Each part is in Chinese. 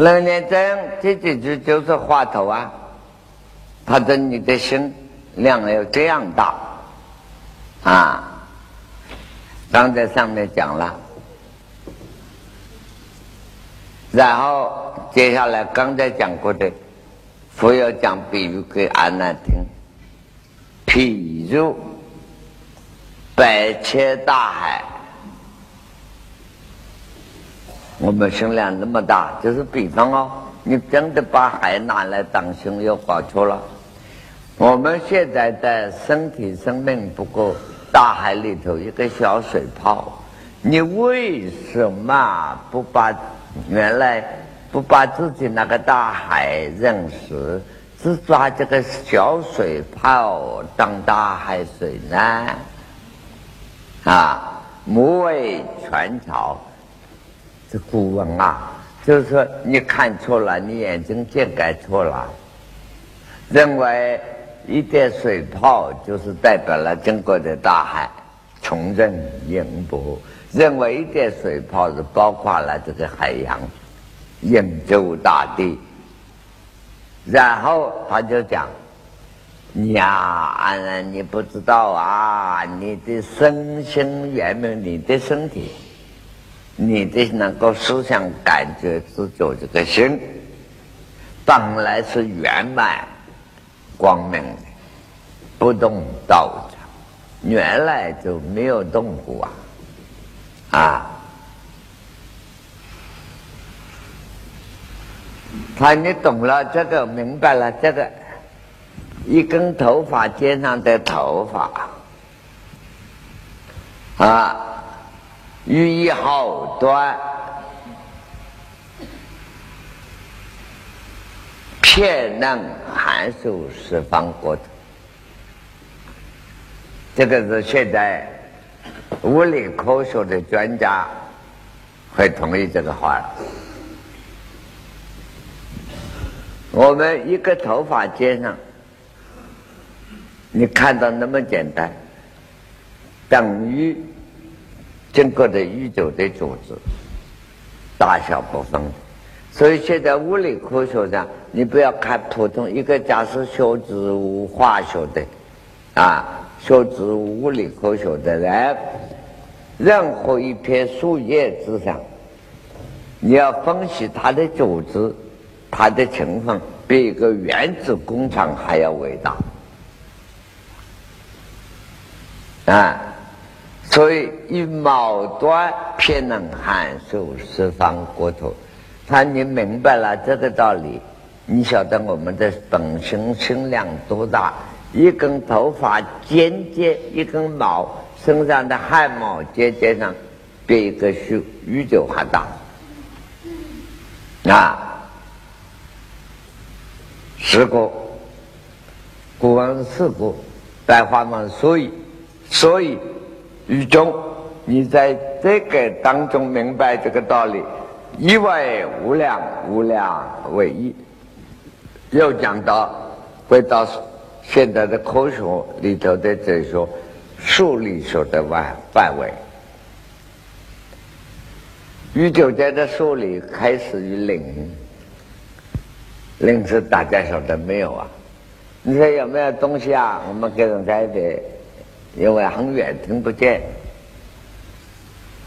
楞严经这几句就是话头啊，他的你的心量有这样大啊。刚才上面讲了，然后接下来刚才讲过的，佛要讲比喻给阿难听，譬如百千大海，我们胸量那么大，就是比方哦，你真的把海拿来当胸，又搞错了。我们现在的身体生命不够。大海里头一个小水泡，你为什么不把原来不把自己那个大海认识，只抓这个小水泡当大海水呢？啊，母为全潮，这古文啊，就是说你看错了，你眼睛见改错了，认为。一点水泡就是代表了中国的大海，重任盈波，认为一点水泡是包括了这个海洋，应州大地。然后他就讲：“呀，安然你不知道啊，你的身心圆满，你的身体，你的能够思想感觉自觉这个心，本来是圆满。”光明的，不动道场，原来就没有动过啊！啊，他你懂了这个，明白了这个，一根头发肩上的头发啊，寓意好短。天能函授十方国土，这个是现在物理科学的专家会同意这个话。我们一个头发尖上，你看到那么简单，等于整个的宇宙的组织大小不分。所以现在物理科学上，你不要看普通一个假设学植物化学的，啊，学植物物理科学的人，任何一片树叶之上，你要分析它的组织，它的成分，比一个原子工厂还要伟大，啊，所以以毛端偏能函授十方国土。他你明白了这个道理，你晓得我们的本身心量多大？一根头发尖尖，一根毛身上的汗毛尖尖上，比一个宇宇宙还大。啊，四个，古文四个，白话文所以，所以宇宙，你在这个当中明白这个道理。一为无量，无量为一。又讲到回到现在的科学里头的哲学，数理学的范范围。宇宙间的数理开始于零，零是大家晓得没有啊？你说有没有东西啊？我们跟人在的，因为很远听不见，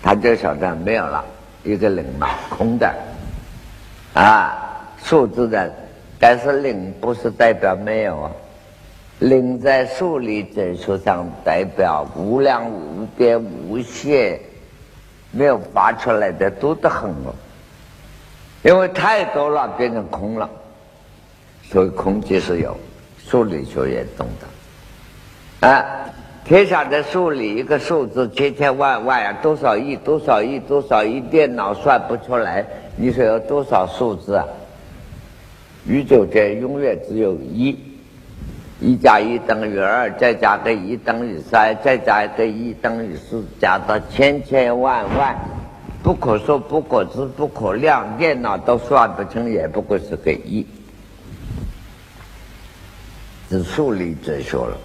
他就晓得没有了。一个零嘛，空的，啊，数字的，但是零不是代表没有啊，零在数理哲学上代表无量无边无限，没有发出来的多得很哦，因为太多了变成空了，所以空即是有，数理学也懂得，啊。天下的数理一个数字千千万万呀，多少亿多少亿多少亿，电脑算不出来。你说有多少数字啊？宇宙间永远只有一，一加一等于二，再加个一等于三，再加个一等于四，加到千千万万，不可说不可知不可量，电脑都算不清，也不过是个一，是数理哲学了。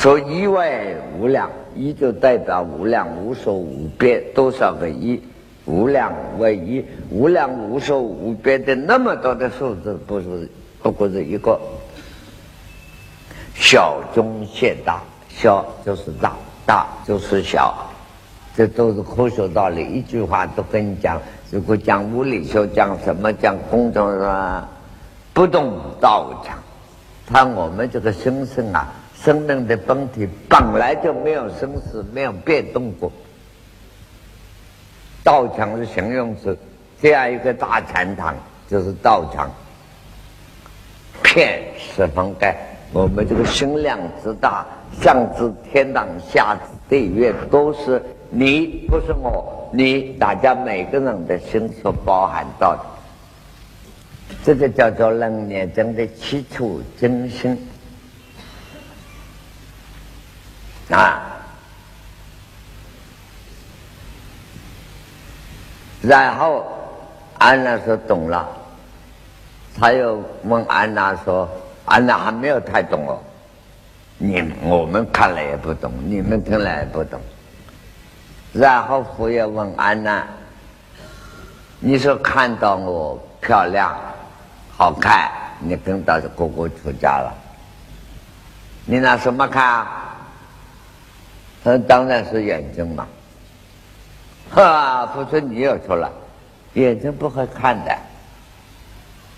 说一为无量，一就代表无量无数无边多少个一，无量为一，无量无数无边的那么多的数字，不是不过是一个小中现大，小就是大，大就是小，这都是科学道理。一句话都跟你讲，如果讲物理学，讲什么讲工程啊，不懂道场，看我们这个心生啊，生命的本体本来就没有生死，没有变动过。道场是形容词，这样一个大禅堂就是道场，片十方盖。我们这个心量之大，上至天堂，下至地狱，都是你，不是我，你，大家每个人的心所包含到的，这个叫做人念中的七处真心啊。然后安娜说懂了，他又问安娜说：“安娜还没有太懂哦，你我们看了也不懂，你们听了也不懂。”然后佛爷问安娜：“你说看到我漂亮、好看，你跟到哥哥出家了？你拿什么看？”啊说：“当然是眼睛嘛。”哈，不说你又错了，眼睛不会看的。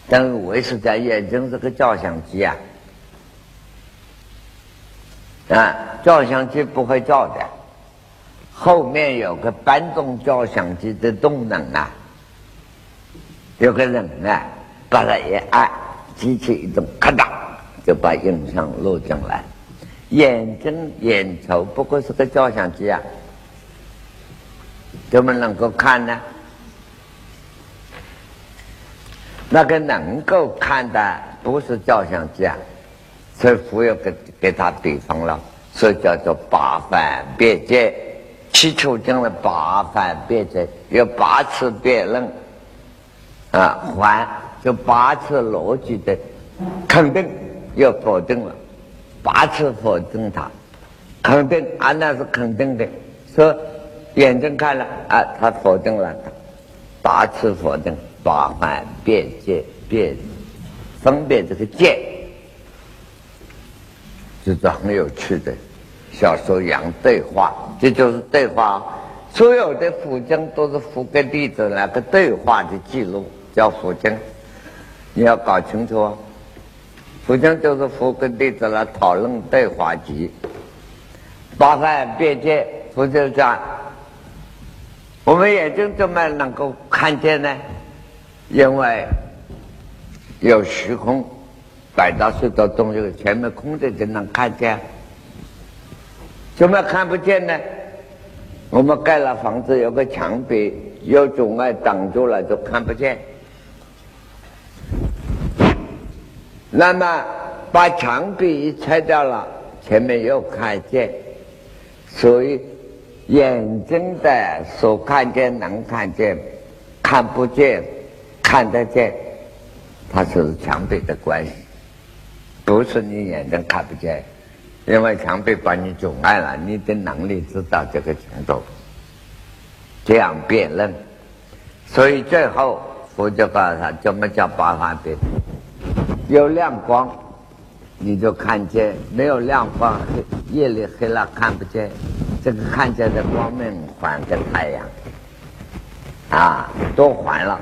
但为是在眼睛是个照相机啊，啊，照相机不会照的，后面有个搬动照相机的动能啊，有个人啊，把它一按，机器一动，咔嗒就把影像录进来。眼睛眼球不过是个照相机啊。怎么能够看呢？那个能够看的不是照相机啊，所以佛又给给他比方了，所以叫做八番别解，起初讲了八番别解，有八次辩论啊，还就八次逻辑的肯定又否定了，八次否定他，肯定啊那是肯定的，说。眼睛看了啊，他否定了他，八次否定，八番辩解辩分别这个界，这是很有趣的小说样对话，这就是对话。所有的佛经都是佛跟弟子那个对话的记录，叫佛经。你要搞清楚啊，佛经就是佛跟弟子来讨论对话集。八番辩解，佛就讲。我们眼睛怎么能够看见呢？因为有虚空，摆到许多东西前面空的就能看见。怎么看不见呢？我们盖了房子，有个墙壁有阻碍挡住了，就看不见。那么把墙壁一拆掉了，前面又看见，所以。眼睛的所看见能看见，看不见看得见，它就是墙壁的关系，不是你眼睛看不见，因为墙壁把你阻碍了，你的能力知道这个程度，这样辨认，所以最后佛就告诉他怎么叫八法辨，有亮光你就看见，没有亮光黑夜里黑了看不见。这个看见的光明还给太阳，啊，都还了。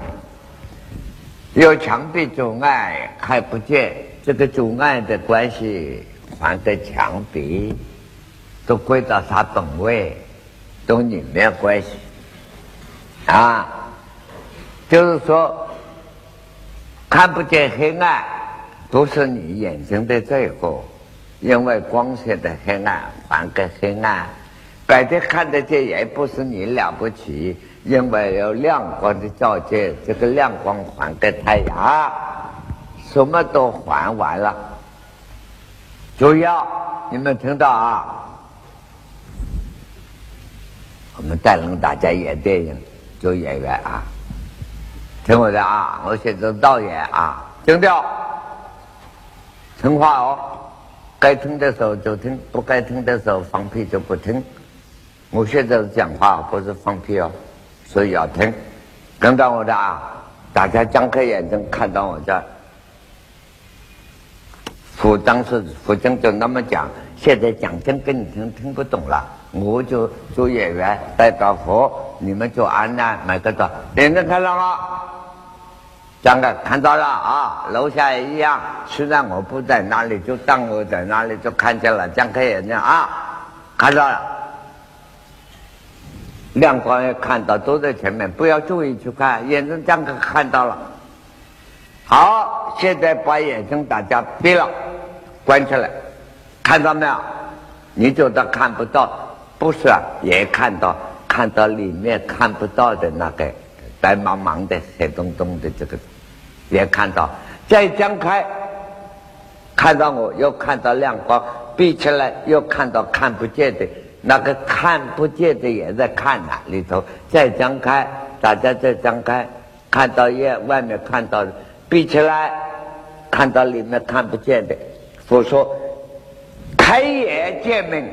有墙壁阻碍看不见，这个阻碍的关系还给墙壁，都归到它本位，都里面关系，啊，就是说看不见黑暗，不是你眼睛的罪过，因为光线的黑暗还给黑暗。白天看得见也不是你了不起，因为有亮光的照见，这个亮光还给太阳，什么都还完了。主要，你们听到啊？我们带领大家演电影，做演员啊！听我的啊，我现在导演啊，听调，听话哦，该听的时候就听，不该听的时候放屁就不听。我现在讲话不是放屁哦，所以要听。跟到我的啊，大家张开眼睛看到我这。佛当时佛经就那么讲，现在讲真跟你听听不懂了，我就做演员代表佛，你们就安那买个到，眼睛看到了，讲个看到了啊，楼下也一样，虽然我不在那里，就当我在那里就看见了，张开眼睛啊，看到了，亮光也看到，都在前面，不要注意去看，眼睛张开看到了，好，现在把眼睛大家闭了。关起来，看到没有？你觉得看不到？不是，啊，也看到，看到里面看不到的那个白茫茫的黑洞洞的这个，也看到。再张开，看到我又看到亮光，闭起来又看到看不见的那个看不见的也在看呐里头。再张开，大家再张开，看到夜外面看到的，闭起来，看到里面看不见的。我说：“开眼见明，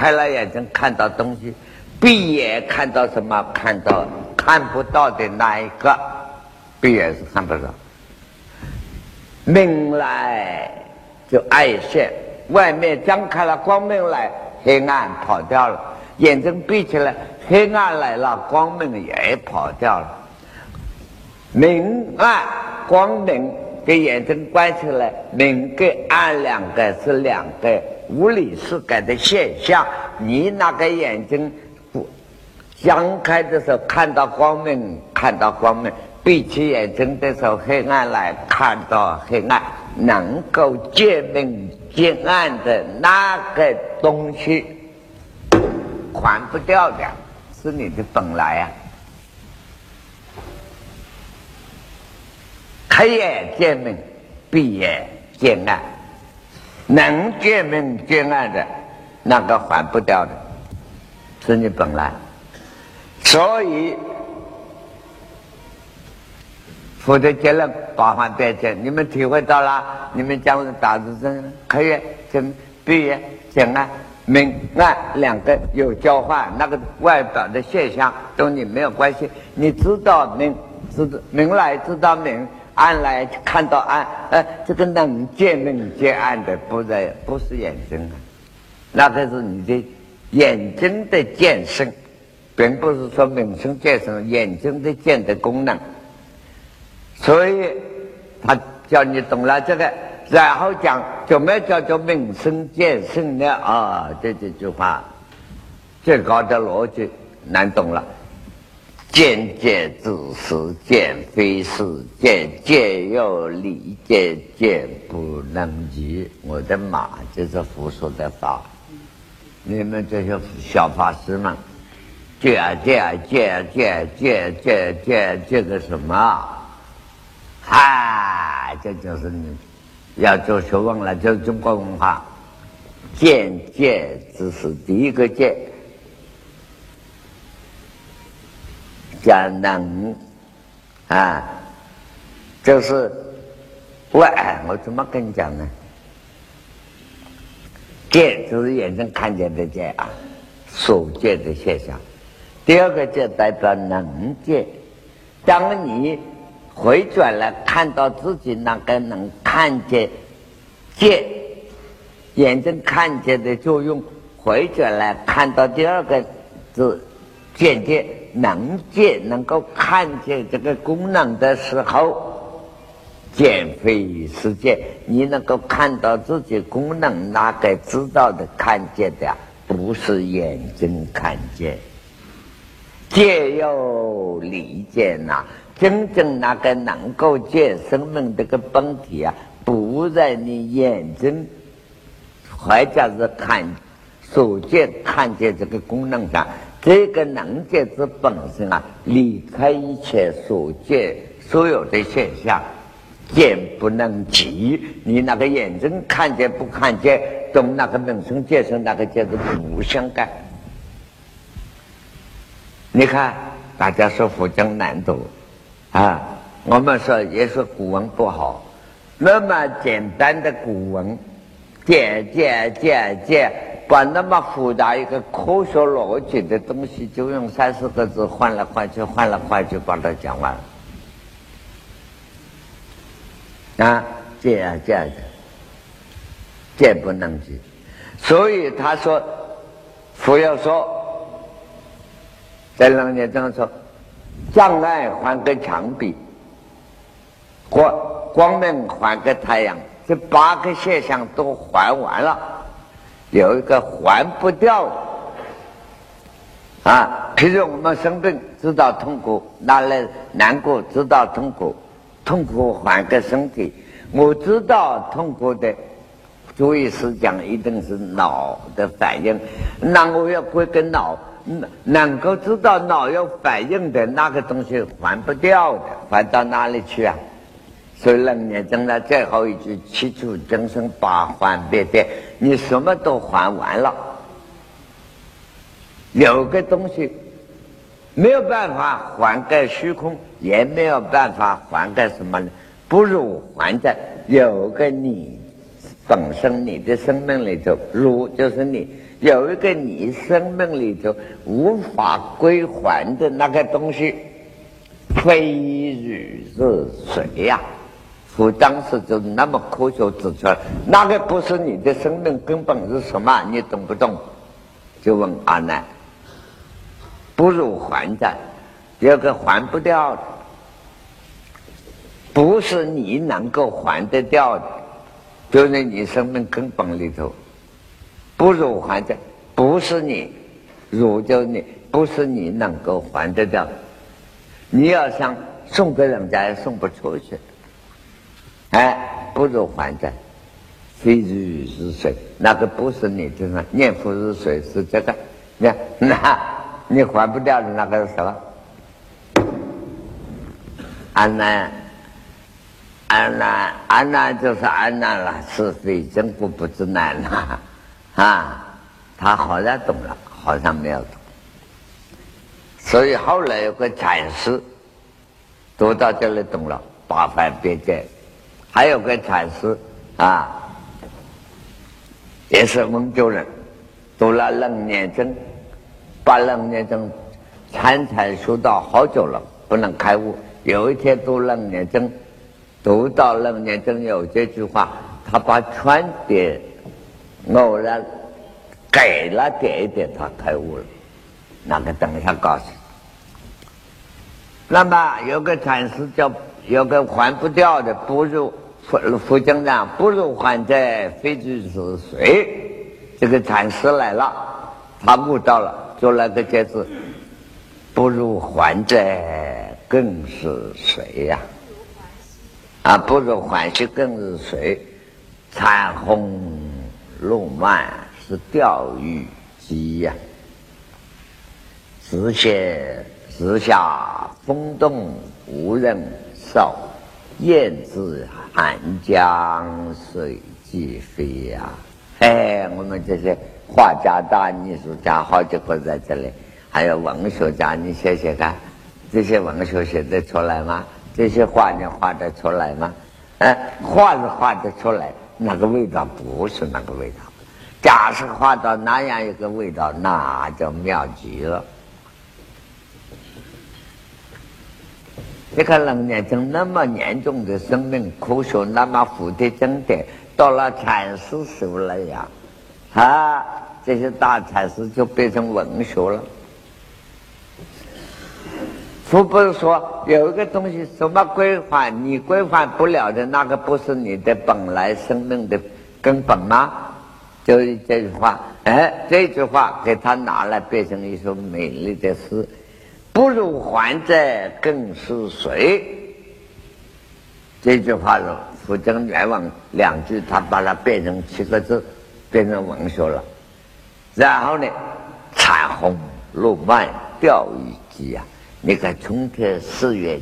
开了眼睛看到东西；闭眼看到什么？看到看不到的那一个。闭眼是看不到。明来就爱现，外面张开了光明来，黑暗跑掉了；眼睛闭起来，黑暗来了，光明也跑掉了。明暗光明。”给眼睛关起来，明跟暗两个是两个物理世界的现象。你那个眼睛不张开的时候看到光明，看到光明；闭起眼睛的时候黑暗来看到黑暗。能够见明见暗的那个东西，还不掉的，是你的本来啊。开眼见明，闭眼见暗，能见面见爱的，那个还不掉的，是你本来。所以，佛的结论八方便见，你们体会到了？你们讲的大字声，开眼见闭眼见暗，明暗两个有交换，那个外表的现象跟你没有关系。你知道明，知道明来知道明。暗来看到暗，呃，这个能见能见暗的，不在不是眼睛啊，那个是你的眼睛的见身，并不是说明生见生眼睛的见的功能。所以他叫你懂了这个，然后讲怎么叫做明生见身呢？啊，这这句话最高的逻辑难懂了。见见只是见非是见，见又理见见不能及。我的马就是佛说的法，你们这些小法师们，见啊见啊见啊见见见见见个什么？嗨，这就是你要做学问了，就是中国文化。见见只是第一个见。叫能啊，就是外，我怎么跟你讲呢？见就是眼睛看见的见啊，所见的现象。第二个就代表能见。当你回转来看到自己那个能看见见，眼睛看见的作用，回转来看到第二个字见见。能见能够看见这个功能的时候，见非是见。你能够看到自己功能，那个知道的看见的，不是眼睛看见。见有理见呐，真正那个能够见生命这个本体啊，不在你眼睛，或者是看所见看见这个功能上。这个能见之本身啊，离开一切所见所有的现象，见不能及。你那个眼睛看见不看见，跟那个本身见生那个见是不相干。你看，大家说佛经难读啊，我们说也是古文不好。那么简单的古文，见见见见。管那么复杂一个科学逻辑的东西，就用三四个字换来换去，换来换去把它讲完了。啊，这样这样的，这不能记。所以他说，佛要说，在楞严中说，障碍还给墙壁，光光明还给太阳，这八个现象都还完了，有一个还不掉。啊，譬如我们生病知道痛苦，拿来难过知道痛苦。痛苦还给身体，我知道痛苦的注意是讲一定是脑的反应，那我要归根脑，能够知道脑有反应的那个东西还不掉的，还到哪里去啊？所以楞严经的最后一句七处众生八还别别，你什么都还完了，有个东西。没有办法还给虚空，也没有办法还给什么呢？不如还在有个你本身，你的生命里头，如就是你有一个你生命里头无法归还的那个东西，非如是谁呀？我当时就那么科学指出来，那个不是你的生命根本是什么？你懂不懂？就问阿难。不如还债，有个还不掉的，不是你能够还得掉的，就在你生命根本里头。不如还债，不是你，如就你，不是你能够还得掉。你要想送给人家，也送不出去。哎，不如还债，非如是水，那个不是你的呢？念佛是水，是这个，你看那。你还不掉的那个是什么？安南，安南，安南就是安南了，是非真故不知难了啊！他好像懂了，好像没有懂。所以后来有个禅师读到这里懂了，八番别解。还有个禅师啊，也是温州人，读了楞严经。把楞严经参禅修到好久了，不能开悟。有一天读楞严经，读到楞严经有这句话，他把全点偶然改了点一点，他开悟了。那个等一下告诉。那么有个禅师叫有个还不掉的，不如佛佛经上不如还债，非知是谁？这个禅师来了，他悟到了。做那个解释，不如还债更是谁呀？啊，不如还息更是谁？残红路漫是钓鱼机呀，直写直下风动无人少，燕子寒江水际飞呀！哎，我们这些。画家、大艺术家好几个在这里，还有文学家，你写写看，这些文学写得出来吗？这些画你画得出来吗？哎，画是画得出来，那个味道不是那个味道。假设画到那样一个味道，那就妙极了。你看楞严经那么严重的生命科学，那么复的经典，到了禅师手了呀。啊，这些大禅师就变成文学了。佛不是说有一个东西什么规范，你规范不了的那个不是你的本来生命的根本吗？就是这句话，哎，这句话给他拿来变成一首美丽的诗，不如还债更是谁？这句话是佛经原文两句，他把它变成七个字。变成文学了，然后呢，彩虹落漫钓鱼机啊！你看春天四月，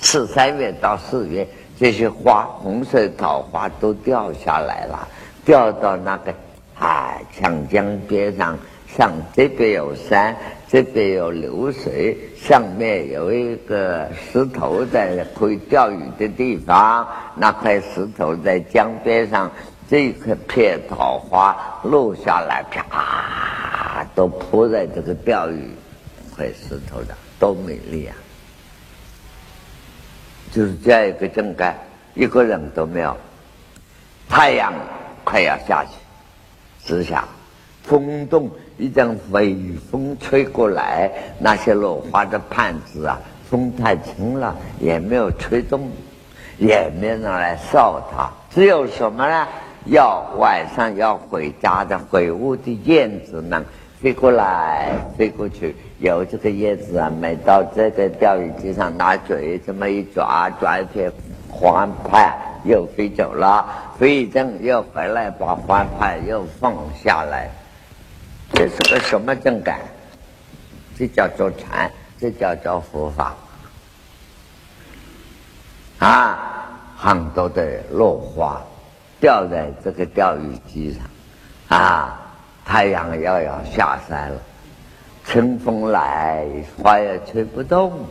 四三月到四月，这些花，红色桃花都掉下来了，掉到那个啊长江边上，上这边有山，这边有流水，上面有一个石头在可以钓鱼的地方，那块石头在江边上。这一片桃花落下来，啪，都铺在这个钓鱼块石头上，多美丽啊！就是这样一个正盖，一个人都没有。太阳快要下去，之下风动，一阵微风吹过来，那些落花的盘子啊，风太轻了，也没有吹动，也没人来扫它。只有什么呢？要晚上要回家的回屋的燕子们飞过来飞过去，有这个燕子啊，每到这个钓鱼机上拿嘴这么一抓，抓一片花瓣又飞走了，飞一阵又回来把花瓣又放下来，这是个什么正感？这叫做禅，这叫做佛法啊！很多的落花。掉在这个钓鱼机上，啊，太阳要要下山了，春风来，花也吹不动，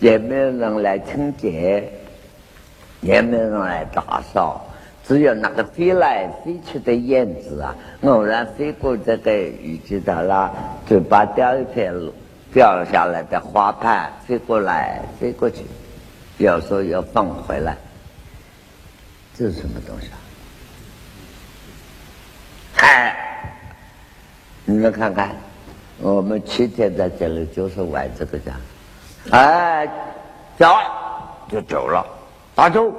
也没有人来清洁，也没有人来打扫，只有那个飞来飞去的燕子啊，偶然飞过这个雨季的啦，嘴巴叼一片掉下来的花瓣，飞过来飞过去，有时候又放回来，这是什么东西啊？哎，你们看看，我们七天在这里就是玩这个的，哎，走就走了，打住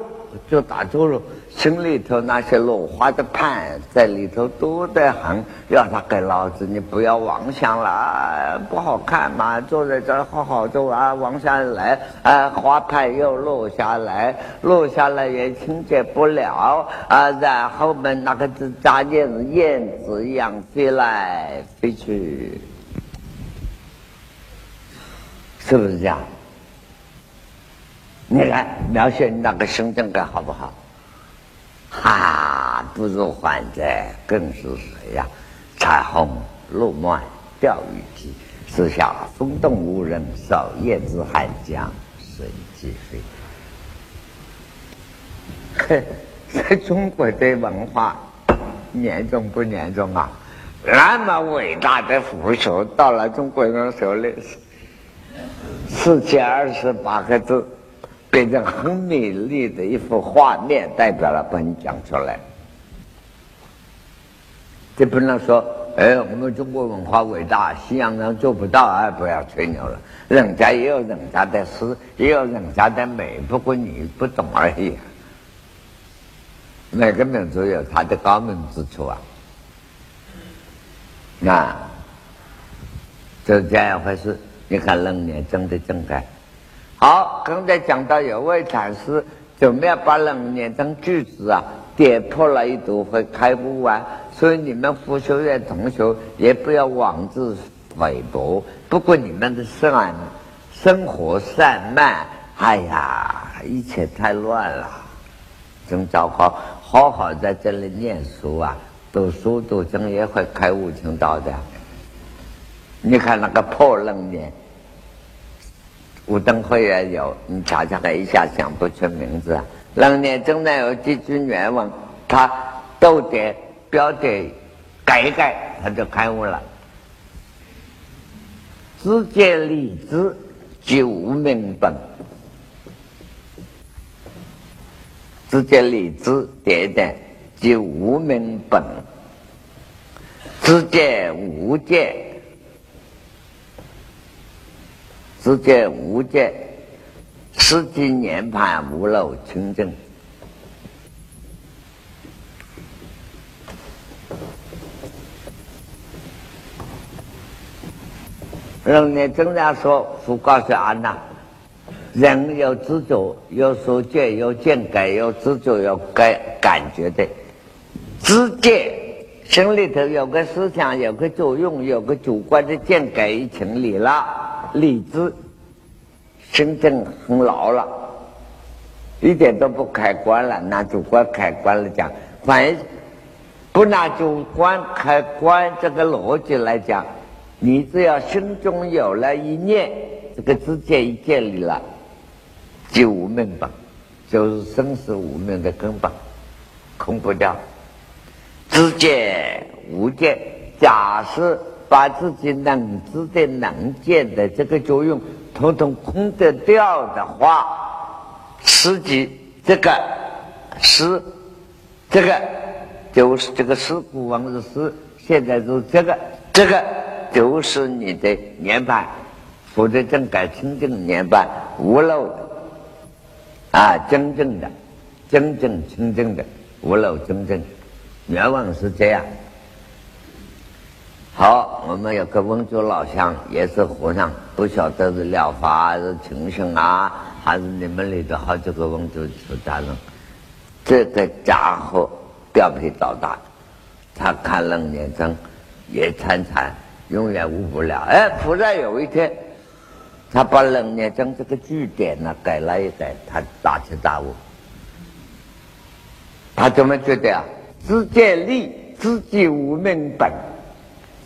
就打住了，心里头那些落花的盼在里头多得很，要他给老子，你不要妄想了，不好看嘛，坐在这儿好好坐啊，往下来，啊，花瓣又落下来，落下来也清洁不了啊，然后们那个子扎燕燕子一样飞来飞去，是不是这样？你看描写你那个深圳感好不好？哈，不如还在更是谁呀？彩虹路漫钓鱼机，四下风动无人扫，叶子寒江随机飞。嘿，在中国的文化严重不严重啊？那么伟大的符书到了中国人手里，四千二十八个字。变成很美丽的一幅画面，代表了把你讲出来。这不能说，哎，我们中国文化伟大，西洋人做不到，哎，不要吹牛了。人家也有人家的诗，也有人家的美，不过你不懂而已。每个民族有他的高明之处啊。那，就这样回事。你看冷年真的真该。好，刚才讲到有位禅师怎么样把冷年成句子啊，点破了一朵会开悟啊。所以你们佛学院同学也不要妄自菲薄。不过你们的生生活散漫，哎呀，一切太乱了，真糟糕。好好在这里念书啊，读书读经也会开悟成道的。你看那个破冷年。武登会也有，你瞧瞧，他一下想不出名字。冷年中呢有几句原文，他都得标点改一改，他就开悟了。知见理智即无名本，知见理智点点即无名本，知见无见。只见无见，十几年盘无漏清净。人呢，经常说，佛告诉安娜，人有知觉，有所见，有见感，有知觉，有感感觉的。知见心里头有个思想，有个作用，有个主观的见感已成立了。理智，心正很牢了，一点都不开关了。拿主观开关来讲，反不拿主观开关这个逻辑来讲，你只要心中有了一念，这个知见一建立了，就无明本，就是生死无明的根本，空不掉。知见无见。假使把自己能知的、能见的这个作用统统空得掉的话，实际这个是这个就是这个是古往日是，现在是这个这个就是你的年盘，否则正改清净年盘无漏的啊，真正的。真正清净的无漏真正，愿望是这样。好，我们有个温州老乡，也是和尚，不晓得是疗法还是清醒啊，还是你们里头好几个温州出家人。这个家伙调皮捣蛋，他看楞严经也参禅，永远悟不了。哎，突然有一天，他把楞严经这个句点呢改了一改，他大彻大悟。他怎么觉得啊？自见力，知己无明本，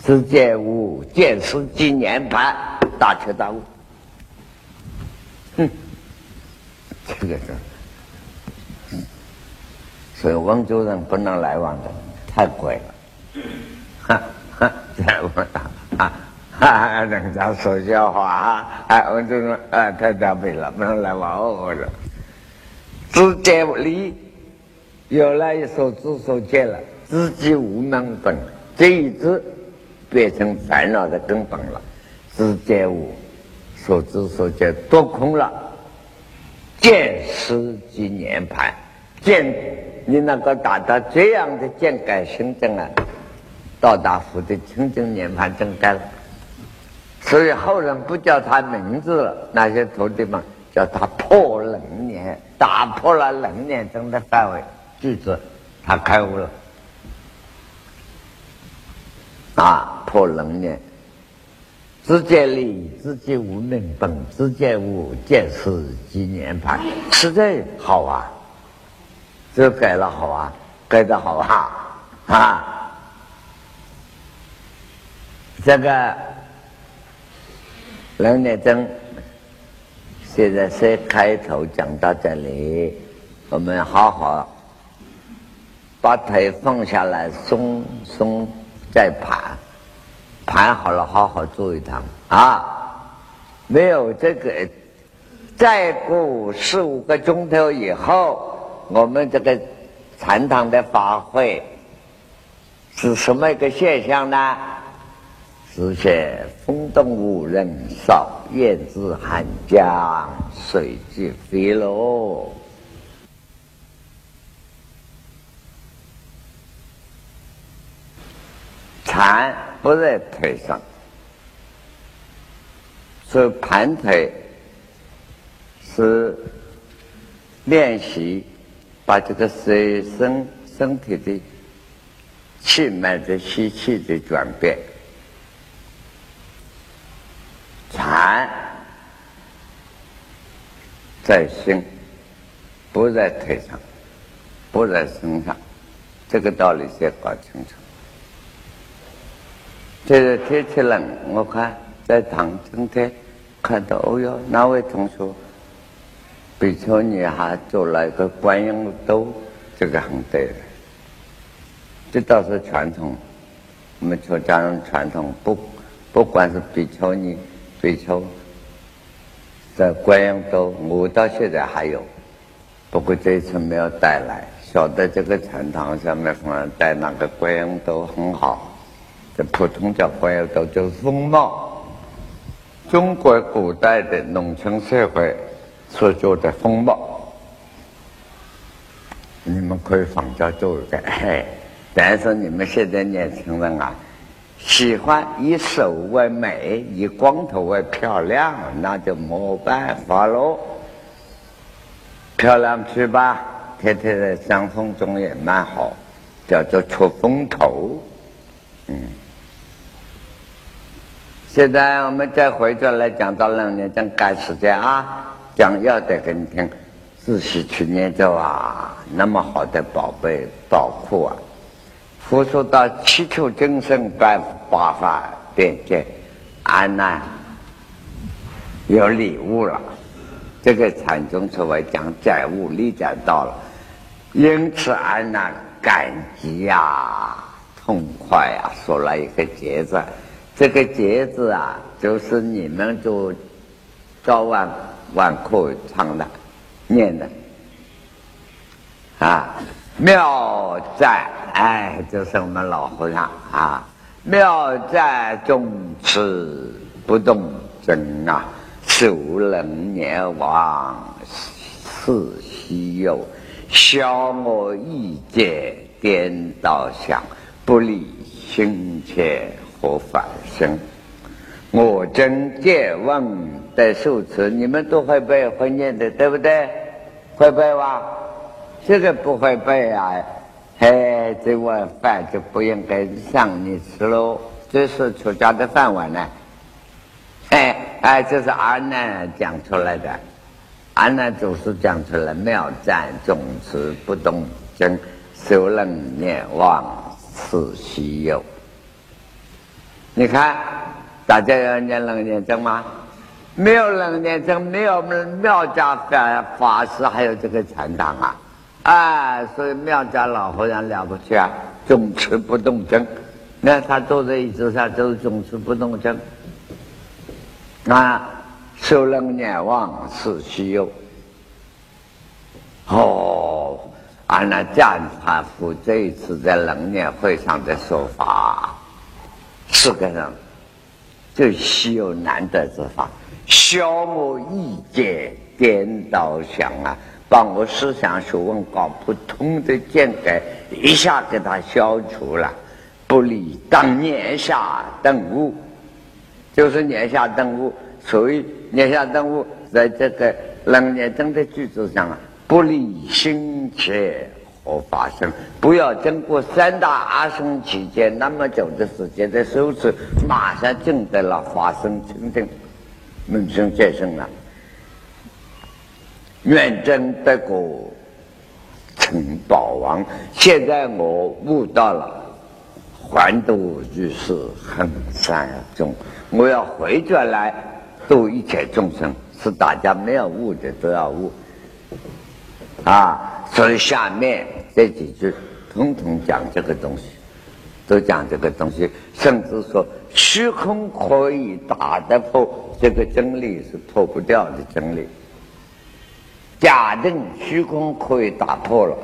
知见无见识纪年盘，大彻大悟。哼，这个是，所以温州人不能来往的，太贵了。哈哈，来往啊啊！人家说笑话啊，温州人啊，太倒霉了，不能来往我的。知见力。有了一所知所见了，知己无能本，这一知变成烦恼的根本了。知见无所知所见多空了，见识即涅盘，见你能够达到这样的见改心证啊，到达福的清净涅盘正盖了。所以后人不叫他名字了，那些徒弟们叫他破冷年，打破了冷年中的范围。句子，他开悟了啊！破冷念，知见力，知见无明本，自见无见识即涅盘，实在好啊！这改了好啊，改的好啊啊！这个冷念真，现在是开头讲到这里，我们好好。把腿放下来，松松再盘，盘好了，好好做一堂啊！没有这个，再过四五个钟头以后，我们这个禅堂的法会是什么一个现象呢？是些风动无人扫，燕子寒江，水际飞喽。禅不在腿上，所以盘腿是练习把这个水身身体的气脉的吸气的转变。禅在心，不在腿上，不在身上，这个道理先搞清楚。这个天气冷，我看在唐今天看到，哦哟，那位同学比丘尼还做了一个观音兜，这个很对的。这倒是传统，我们出家人传统，不不管是比丘尼、比丘在观音兜，我到现在还有，不过这一次没有带来。晓得这个禅堂上面放带那个观音兜很好。这普通叫观音兜，就是风貌。中国古代的农村社会所做的风貌，你们可以仿照做一个。嘿但是你们现在年轻人啊，喜欢以瘦为美，以光头为漂亮，那就没办法喽。漂亮去吧，天天在山风中也蛮好，叫做出风头。嗯。现在我们再回转来讲到两年讲赶时间啊，讲要得给你听，仔细去念着啊，那么好的宝贝宝库啊，付出到七处精神百八法点点，安娜有礼物了，这个禅宗所谓讲载物力讲到了，因此安娜感激呀，痛快呀，说了一个节字。这个节字啊，就是你们就早晚晚课唱的、念的啊。妙在，哎，就是我们老和尚啊。妙在众持不动真啊，受能念王是稀有，消我意界颠倒想，不离心切和反身。我真借问的数词，你们都会背会念的，对不对？会背吧？这个不会背啊。哎，这碗饭就不应该让你吃喽，这是出家的饭碗呢。哎哎，这是阿难讲出来的，阿难祖师讲出来，妙赞总持不动真，受能念忘此稀有。你看，大家要念能念真吗？没有能念真，没有妙家法法师，还有这个禅堂啊。啊，所以庙家老和尚了不起啊，总持不动真。那他坐在椅子上就是总持不动真。啊，受人念忘是稀有。哦，俺那赞他夫这一次在冷年会上的说法，四个人最稀有难得之法，消磨意见颠倒想啊。把我思想学问搞不通的见解一下给他消除了，不理当年下顿悟，就是年下顿悟。所以年下顿悟在这个冷年真的句子上啊，不理心切和发生，不要经过三大阿僧期间那么久的时间的修持，马上证得了发生清净，门生见生了。远征得果成宝王，现在我悟到了，还度于是很善中，我要回转来度一切众生，是大家没有悟的都要悟啊！所以下面这几句统统讲这个东西，都讲这个东西，甚至说虚空可以打得破，这个真理是破不掉的真理。假定虚空可以打破了，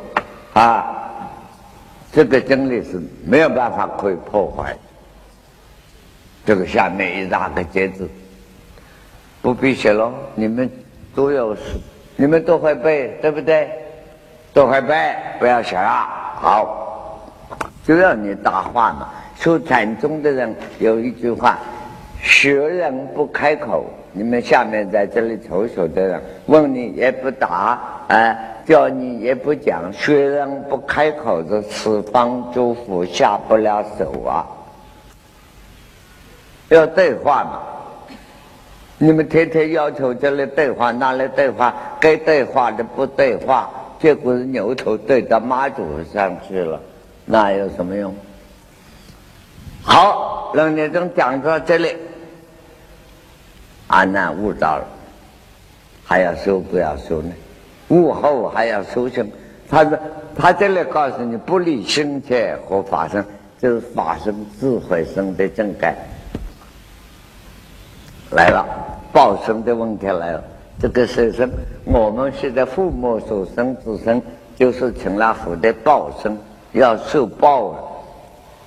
啊，这个真理是没有办法可以破坏。这个下面一大个节字，不必写了，你们都有，你们都会背，对不对？都会背，不要写了。好，就要你答话嘛。说禅宗的人有一句话：学人不开口。你们下面在这里瞅瞅的人，问你也不答，哎，叫你也不讲，学人不开口的，此方诸佛下不了手啊。要对话嘛？你们天天要求这里对话，那里对话，该对话的不对话，结果是牛头对到马祖上去了，那有什么用？好，冷年中讲到这里。阿难悟到了，还要修不要修呢？悟后还要修行。他说：“他这里告诉你，不离心切和法身，就是法身智慧生的正感来了。报生的问题来了。这个生生，我们现在父母所生之身，就是成了福的报生，要受报啊。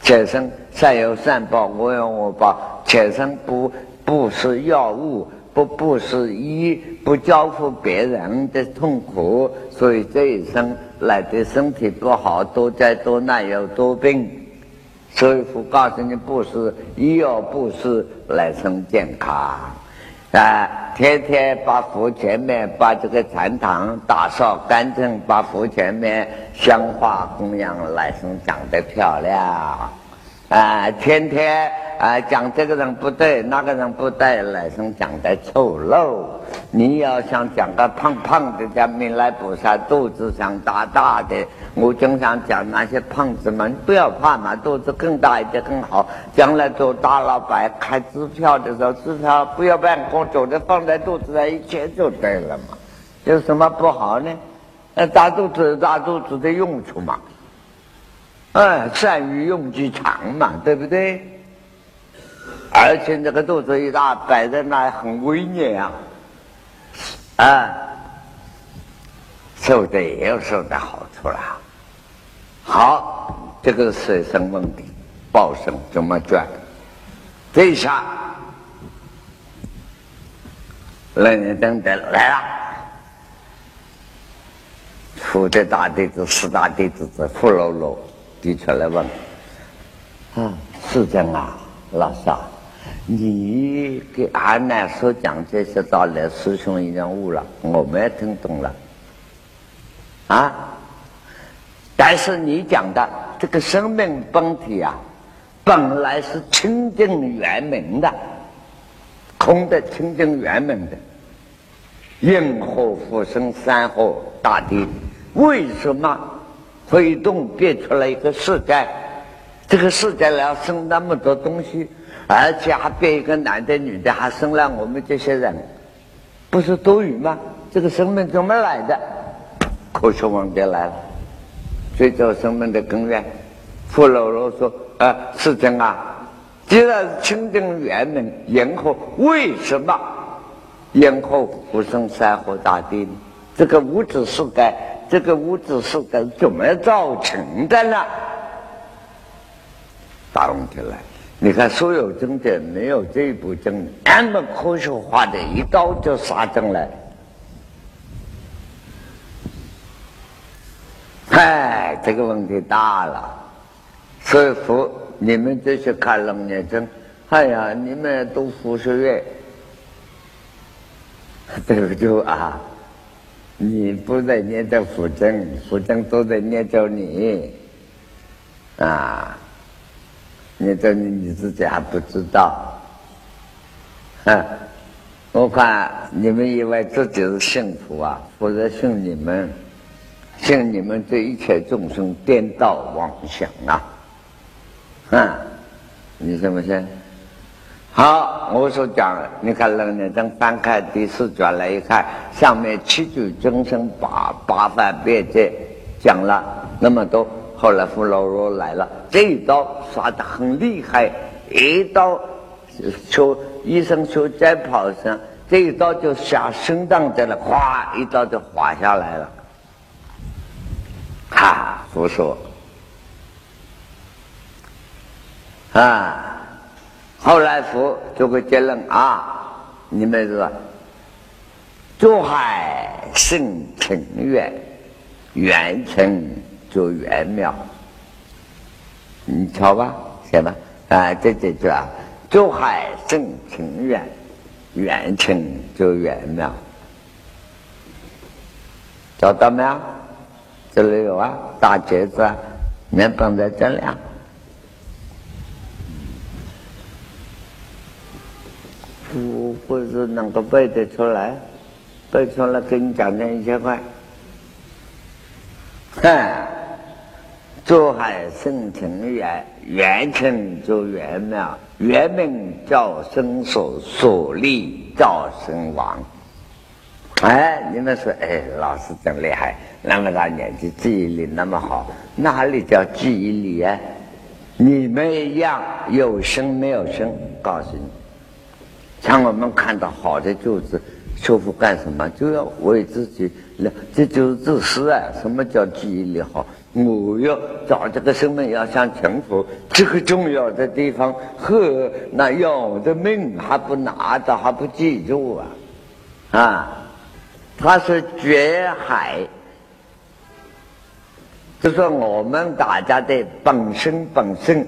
前生善有善报，恶有恶报。前生不。”不是药物，不不是医，不交付别人的痛苦，所以这一生来的身体不好，多灾多难有多病。所以佛告诉你，不是医药，不是来生健康。啊，天天把佛前面把这个禅堂打扫干净，把佛前面香花供养，来生长得漂亮。啊，天天啊讲这个人不对，那个人不对，来生讲的丑陋。你要想讲个胖胖的，叫弥勒菩萨肚子上大大的。我经常讲那些胖子们，不要怕嘛，肚子更大一点更好。将来做大老板开支票的时候，支票不要办公，走的放在肚子上一切就对了嘛。有什么不好呢？那大肚子大肚子的用处嘛。哎，善于用机长嘛，对不对？而且这个肚子一大，摆在那很威严啊，啊，受的也有受的好处啦。好，这个是生问题，报生怎么转？这一下，来年等等来了，福德大弟子、四大弟子在富楼楼。提出来问，啊，是这样啊，老师，你给阿难所讲这些道理，师兄已经悟了，我们也听懂了，啊，但是你讲的这个生命本体啊，本来是清净圆明的，空的清净圆明的，因何复生山河大地？为什么？推动变出来一个世界，这个世界要生那么多东西，而且还变一个男的女的，还生了我们这些人，不是多余吗？这个生命怎么来的？科学问题来了，追找生命的根源。傅老罗说：“啊，是真啊！既然清净圆明，然后为什么然后不生山河大地呢？这个物质世界。”这个物质是个怎么造成的呢？大问题来，你看所有经典没有这一部经，那么科学化的一刀就杀进来。哎，这个问题大了。所以佛，你们这些看龙眼经，哎呀，你们都佛学院，对不住啊？你不在念着佛经，佛经都在念着你，啊，念着你你自己还不知道，哼！我看你们以为自己是幸福啊，或者信你们，信你们这一切众生颠倒妄想啊，啊，你信不信？好，我所讲，你看楞严经翻开第四卷来一看，上面七句真声八八番别解讲了那么多。后来福老罗来了，这一刀耍的很厉害，一刀就医生就再跑上，这一刀就下心脏在了，哗，一刀就划下来了。哈，佛说啊。后来佛做个结论啊，你们是做海生成圆，圆成就圆妙。你瞧吧，写吧，啊，这这句啊，做海生成圆，圆成就圆妙。找到没有？这里有啊，大戒指，面放在这里啊。我不是能够背得出来，背出来给你讲讲一千块。哼，珠海生成圆，圆成就圆妙，圆明叫生所，所立叫生王。哎，你们说，哎，老师真厉害，那么大年纪记忆力那么好，哪里叫记忆力啊？你们一样有生没有生，告诉你。像我们看到好的句子，修复干什么？就要为自己，这就是自私啊！什么叫记忆力好？我要找这个生命要想成佛，这个重要的地方，呵，那要的命还不拿着，还不记住啊！啊，他是绝海，就是我们大家的本身本身。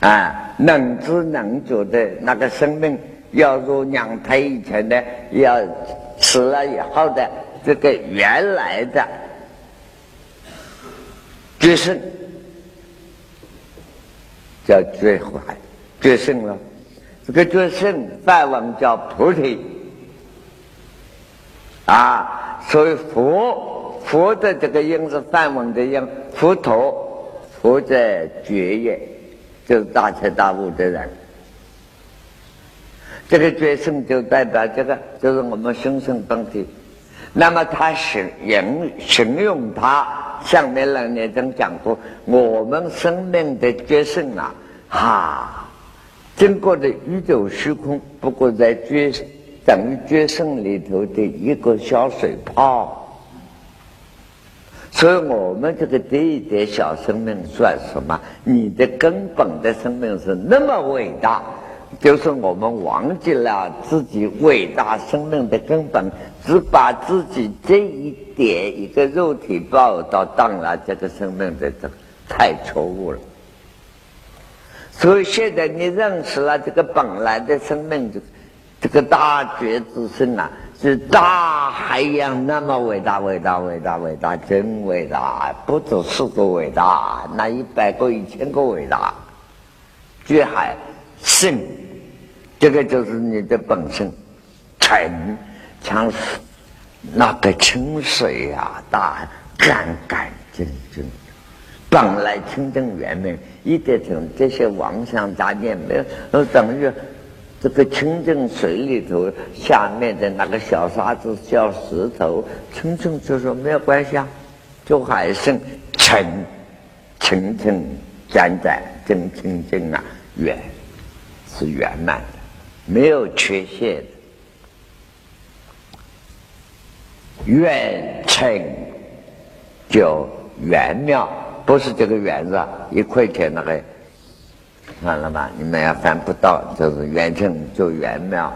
啊，能知能觉的那个生命，要如娘胎以前的，要死了以后的这个原来的觉圣，叫觉怀，觉胜了。这个觉胜梵文叫菩提啊，所以佛佛的这个音是梵文的音，佛陀佛在觉也。就是大彻大悟的人，这个觉性就代表这个，就是我们生生本体。那么他形形形容他上面两年曾讲过，我们生命的觉醒啊，哈，经过的宇宙虚空，不过在觉等于觉醒里头的一个小水泡。所以我们这个第一点小生命算什么？你的根本的生命是那么伟大，就是我们忘记了自己伟大生命的根本，只把自己这一点一个肉体报道当了这个生命的这太错误了。所以现在你认识了这个本来的生命，这个这个大觉之身啊。是大海洋那么伟大，伟大，伟大，伟大，真伟大！不止四个伟大，那一百个、一千个伟大。绝海深，这个就是你的本身。沉，像那个清水呀，大干干净净，本来清净圆满，一点从这些妄想杂念没有，都等于。这个清净水里头下面的那个小沙子、叫石头，清清就说没有关系啊，就还是清清清简简真清净啊，圆是圆满的，没有缺陷的，圆清就圆妙，不是这个圆字，一块钱那个。看了吧？你们也翻不到，就是圆成就圆妙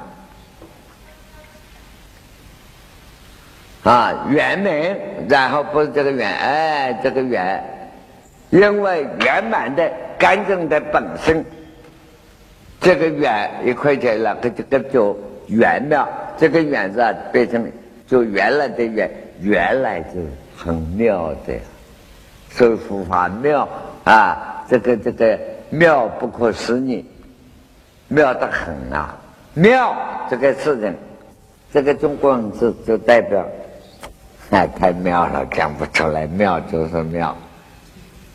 啊，圆满，然后不是这个圆，哎，这个圆，因为圆满的、干净的本身，这个圆一块钱了，这个就圆妙，这个圆字啊，变成就原来的圆，原来就很妙的，所以佛法妙啊，这个这个。妙不可思议，妙得很啊！妙这个事情，这个中国文字就代表，哎，太妙了，讲不出来。妙就是妙，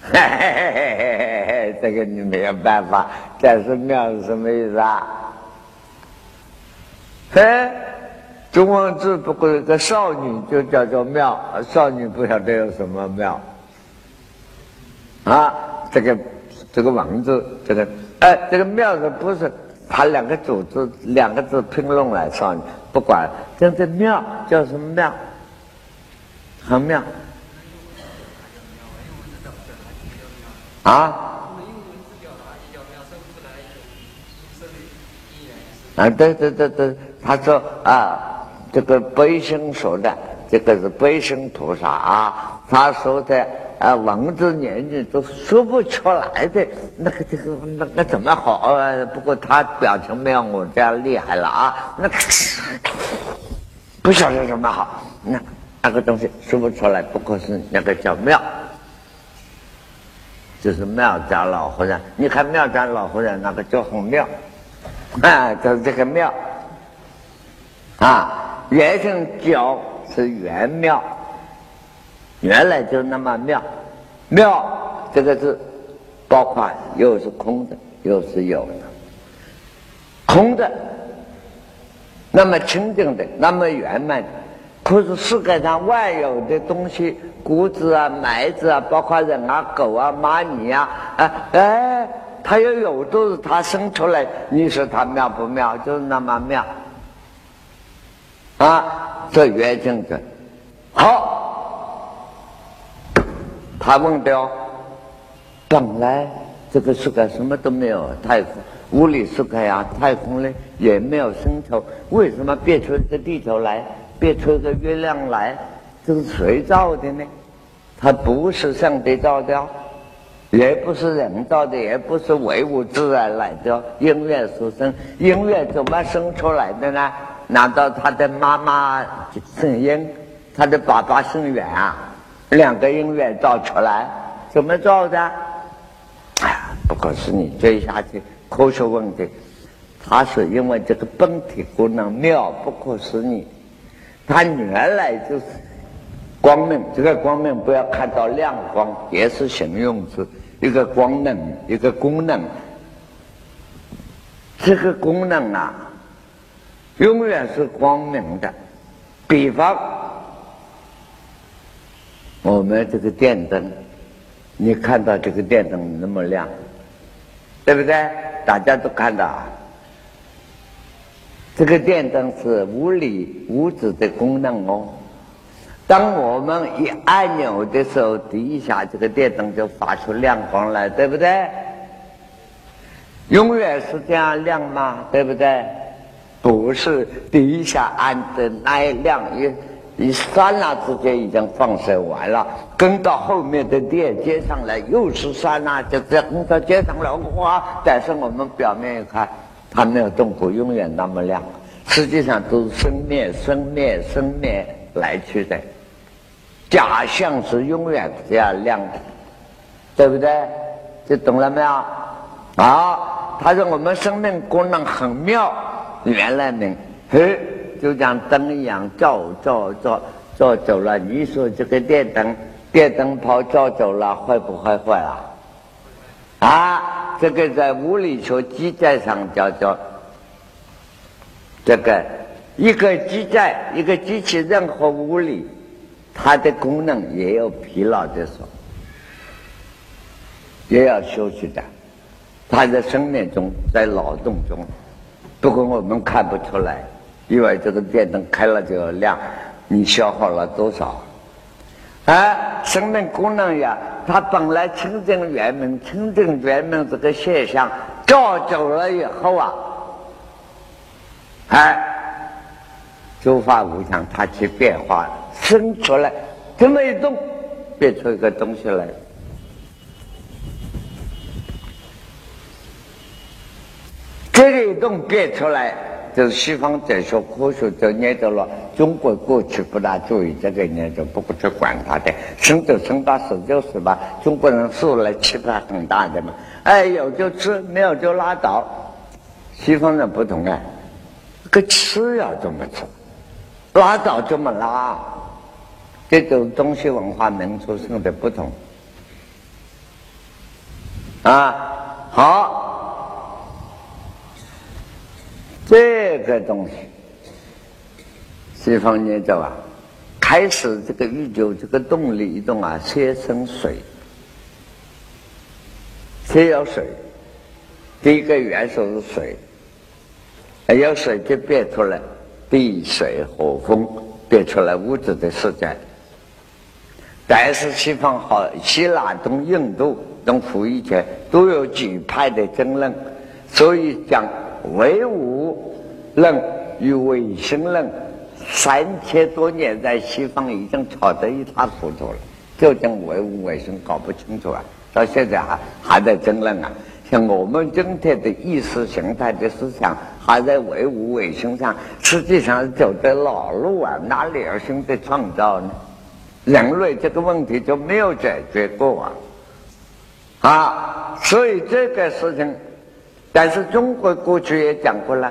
嘿嘿嘿嘿嘿这个你没有办法。但是妙是什么意思啊？哎，中文字不过一个少女就叫做妙，少女不晓得有什么妙啊？这个。这个王字，这个哎，这个庙字不是把两个组字两个字拼弄来上，不管，这这庙叫什么庙？很庙啊？啊，对对对对，他说啊，这个悲心说的，这个是悲心菩萨啊，他说的。啊，文字年纪都说不出来的，那个这个那个怎么好？不过他表情没有我这样厉害了啊，那个不晓得怎么好，那那个东西说不出来，不过是那个叫妙，就是妙家老和尚。你看妙家老和尚那个叫很妙，啊，就是这个妙，啊，原生教是元妙。原来就那么妙，妙这个字，包括又是空的，又是有的。空的，那么清净的，那么圆满的。可是世界上万有的东西，谷子啊、麦子啊，包括人啊、狗啊、蚂蚁啊，哎哎，它要有都是它生出来。你说它妙不妙？就是那么妙。啊，这圆净的，好。他问掉，本来这个世界什么都没有，太空物理世界呀，太空呢也没有星球，为什么变出一个地球来，变出一个月亮来？这是谁造的呢？它不是上帝造的，也不是人造的，也不是唯物自然来的。音乐所生，音乐怎么生出来的呢？难道他的妈妈姓音，他的爸爸姓袁啊？两个音乐造出来，怎么造的？哎呀，不可思议！追下去，科学问题，它是因为这个本体功能妙不可思议。它原来就是光明，这个光明不要看到亮光，也是形容词，一个光能，一个功能。这个功能啊，永远是光明的。比方。我们这个电灯，你看到这个电灯那么亮，对不对？大家都看到啊，这个电灯是物理物质的功能哦。当我们一按钮的时候，底下这个电灯就发出亮光来，对不对？永远是这样亮吗？对不对？不是，底下按的那一亮一一刹那之间已经放射完了，跟到后面的电接上来又是刹那，就这跟到接上来哇！但是我们表面一看，它没有动过，永远那么亮。实际上都是生灭、生灭、生灭来去的。假象是永远这样亮的，对不对？这懂了没有？啊，他说我们生命功能很妙，原来呢，嘿，就像灯一样照照照照走了。你说这个电灯，电灯泡照走了，会不会坏啊？啊，这个在物理学机载上叫做这个一个机载，一个机器任何物理。它的功能也有疲劳的时候，也要休息的。它在生命中，在劳动中，不过我们看不出来，因为这个电灯开了就要亮，你消耗了多少？啊，生命功能呀，它本来清净圆明，清净圆明这个现象照久了以后啊，哎，诸法无常，它去变化。生出来，这么一动，变出一个东西来。这个一动变出来，就是西方哲学科学就念到了。中国过去不大注意这个念就不过去管它的，生就生吧，死就死吧。中国人素来气派很大的嘛，哎，有就吃，没有就拉倒。西方人不同啊，个吃要怎么吃，拉倒怎么拉。这种东西文化民族性的不同啊，好，这个东西，西方念着啊，开始这个宇宙这个动力移动啊，先生水，先有水，第一个元素是水，有水就变出来地水火风，变出来物质的世界。但是西方好，希腊东印度东古以前都有几派的争论，所以讲唯物论与唯心论三千多年在西方已经吵得一塌糊涂了，就讲唯物唯心搞不清楚啊，到现在还还在争论啊。像我们今天的意识形态的思想还在唯物唯心上，实际上走的老路啊，哪里有新的创造呢？人类这个问题就没有解决过啊！啊，所以这个事情，但是中国过去也讲过了，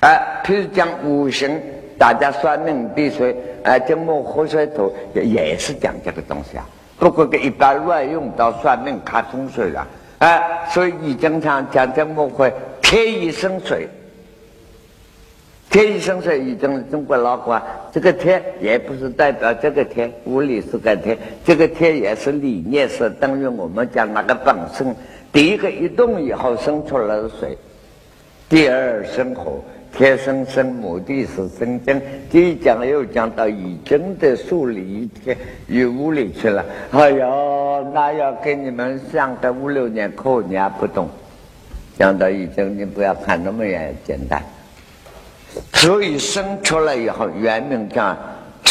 哎，譬如讲五行，大家算命地水，哎，金木火水土也也是讲这个东西啊。不过给一般乱用到算命看风水了，哎，所以你经常讲金木会天一生水。天一生水，已经中国老话，这个天也不是代表这个天，物理是个天，这个天也是理念，是等于我们讲那个本身。第一个一动以后生出来的水，第二生火，天生生，目的是生真。第一讲又讲到已经的数理天与物理去了。哎呦，那要给你们上个五六年课，你还不懂。讲到已经，你不要看那么远，简单。所以生出来以后，原名叫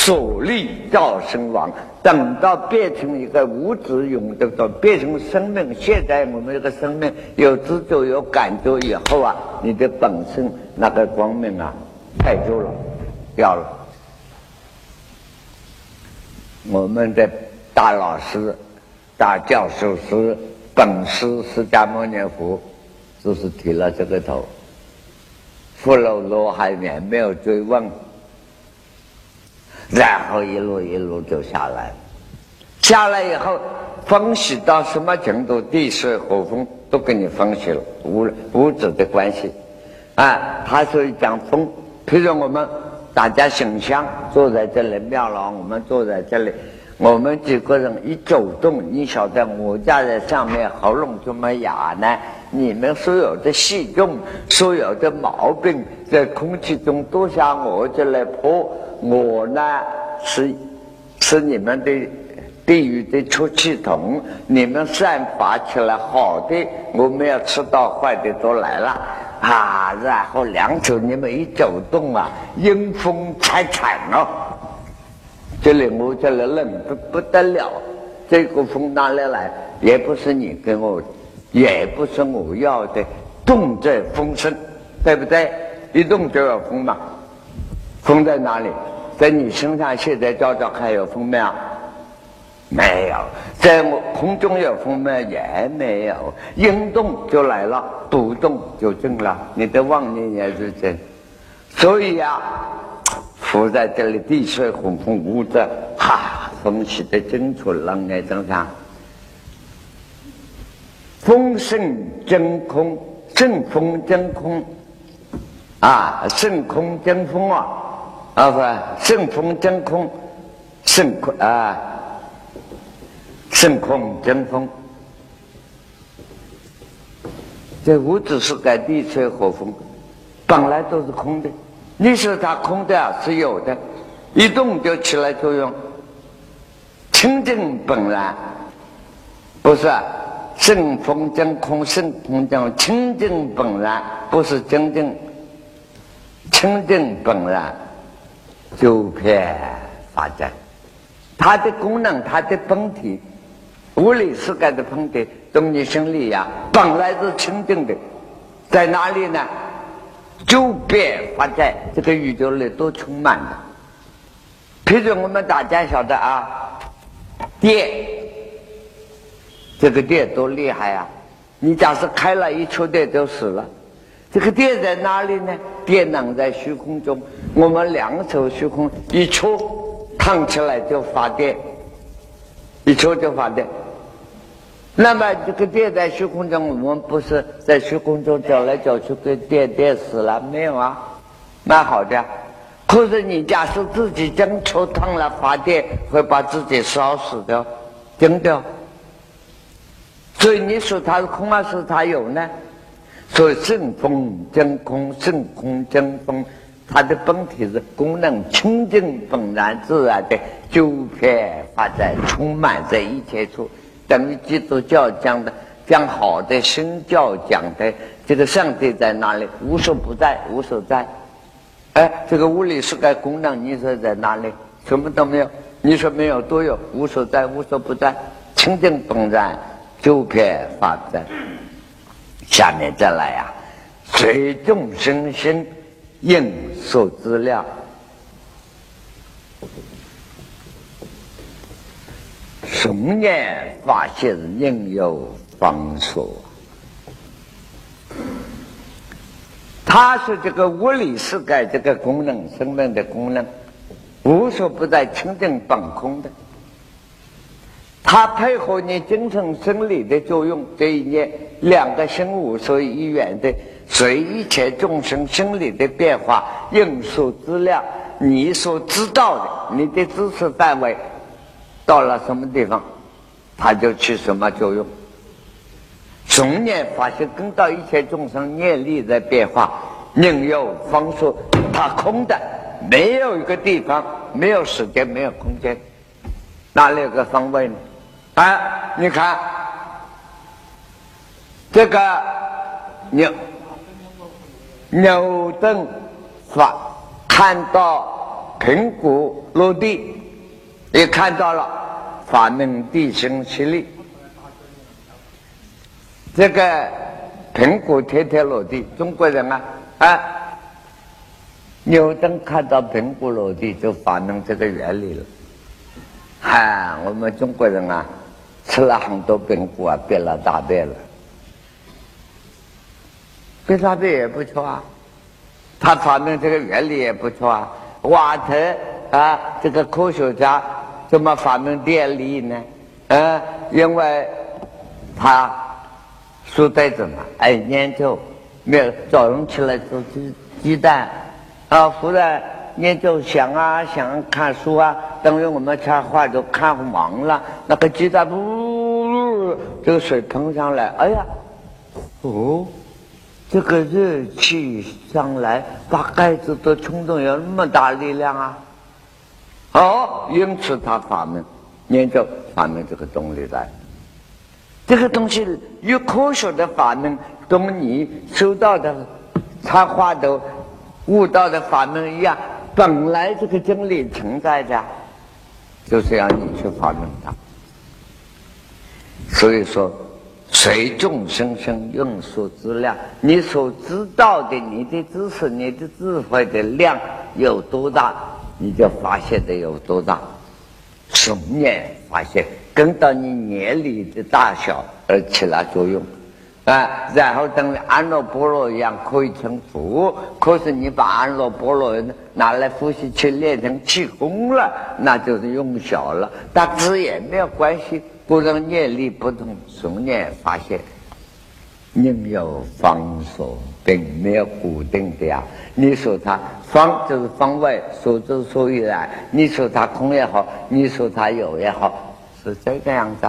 所立造身亡。等到变成一个无止永的，到变成生命。现在我们这个生命有知觉、有感觉以后啊，你的本身那个光明啊，太多了，掉了。我们的大老师、大教授是本师释迦牟尼佛，就是提了这个头。佛罗罗海面没有追问，然后一路一路就下来，下来以后分析到什么程度，地势火风都给你分析了，无物质的关系，啊，他所以讲风，譬如我们大家想象坐在这里庙了，我们坐在这里，我们几个人一走动，你晓得我家在上面，喉咙这么哑呢？你们所有的细菌、所有的毛病，在空气中都向我这来泼。我呢是是你们的地狱的出气筒，你们散发起来好的，我们要吃到坏的都来了啊！然后两手你们一走动啊，阴风惨惨哦。这里我这里冷不不得了，这个风哪里来？也不是你给我，也不是我要的，动在风声，对不对？一动就有风嘛。风在哪里？在你身上。现在照照还有风没有？没有。在我空中有风没？也没有。阴动就来了，不动就静了。你的妄念也是真。所以呀。伏在这里，地水火风无着，哈，风起的真出冷哎，正常。风盛真空，正风真空，啊，盛空真风啊，啊不，盛风真空，盛空啊，盛空真风。这五指是该地水火风，本来都是空的。你说它空的，是有的，一动就起来作用。清净本然，不是圣风真空，圣空真清净本然，不是真正清净本然，九片法展。它的功能，它的本体，物理世界的本体，动力生理呀，本来是清净的，在哪里呢？周边发在这个宇宙里都充满了。譬如我们大家晓得啊，电，这个电多厉害啊！你假设开了一触电就死了。这个电在哪里呢？电能在虚空中，我们两手虚空一触，烫起来就发电，一触就发电。那么这个电在虚空中，我们不是在虚空中找来找去，给电电死了没有啊？蛮好的。可是你假设自己真触烫了发电，会把自己烧死掉、丢掉。所以你说它是空还是它有呢？所以正风真空，正空真风，它的本体是功能清净本然自然的九片发展，充满在一切处。等于基督教讲的讲好的新教讲的这个上帝在哪里？无所不在，无所在。哎，这个物理世界功能，你说在哪里？什么都没有。你说没有都有，无所在，无所不在，清净本然，九片法在。下面再来呀，随众生心应受资料。从念发现应有方所，它是这个物理世界这个功能，生命的功能，无所不在，清净本空的。它配合你精神生理的作用，这一念两个心无所一缘的，随一切众生心理的变化，应受资料，你所知道的，你的知识范围。到了什么地方，它就起什么作用。从念发现，跟到一切众生念力在变化，宁有方说，它空的，没有一个地方，没有时间，没有空间，哪里有个方位呢？啊，你看这个牛牛顿发看到苹果落地。也看到了发明地心吸力，这个苹果天天落地，中国人啊啊，牛顿看到苹果落地就发明这个原理了。哈，我们中国人啊，吃了很多苹果啊，变了大便了，变大便也不错啊。他发明这个原理也不错啊。瓦特啊，这个科学家。怎么发明电力呢？嗯，因为他书呆子嘛，爱研究，没有早上起来做鸡鸡蛋，啊，忽然研究想啊想看书啊，等于我们插画都看忙了，那个鸡蛋噗，这个水喷上来，哎呀，哦，这个热气上来，把盖子都冲动，有那么大力量啊！哦，因此他发明研究发明这个动力来。这个东西与科学的发明，跟你收到的插画的悟道的法门一样，本来这个真理存在的，就是要你去发明它。所以说，随众生生用所知量，你所知道的，你的知识、你的智慧的量有多大，你就发现的有多大。顺念发现，跟到你念力的大小而起了作用，啊，然后等安乐波罗一样可以成佛。可是你把安乐波罗拿来呼吸去练成气功了，那就是用小了。但是也没有关系，个人念力不同，顺念发现。另有方所，并没有固定的呀。你说它方就是方位，所之所以然。你说它空也好，你说它有也好，是这个样子。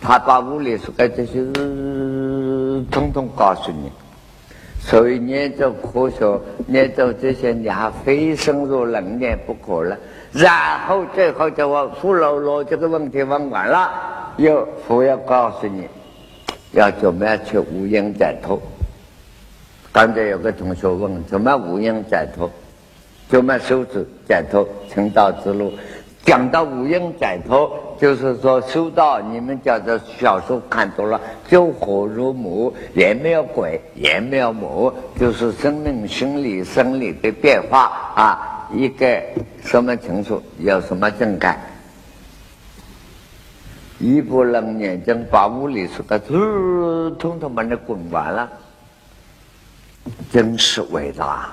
他把物理说的这些统统告诉你。所以研究科学，研究这些，你还非深入冷念不可了。然后最后就我富罗罗这个问题问完了，又佛要告诉你。要怎么样去无因解脱？刚才有个同学问：怎么无因解脱？怎么修止解脱成道之路？讲到无因解脱，就是说修道，你们叫做小说看多了，就火如魔，也没有鬼，也没有魔，就是生命、心理、生理的变化啊，一个什么情绪，有什么正感。一股冷眼将把屋里说的通通把你滚完了，真是伟大。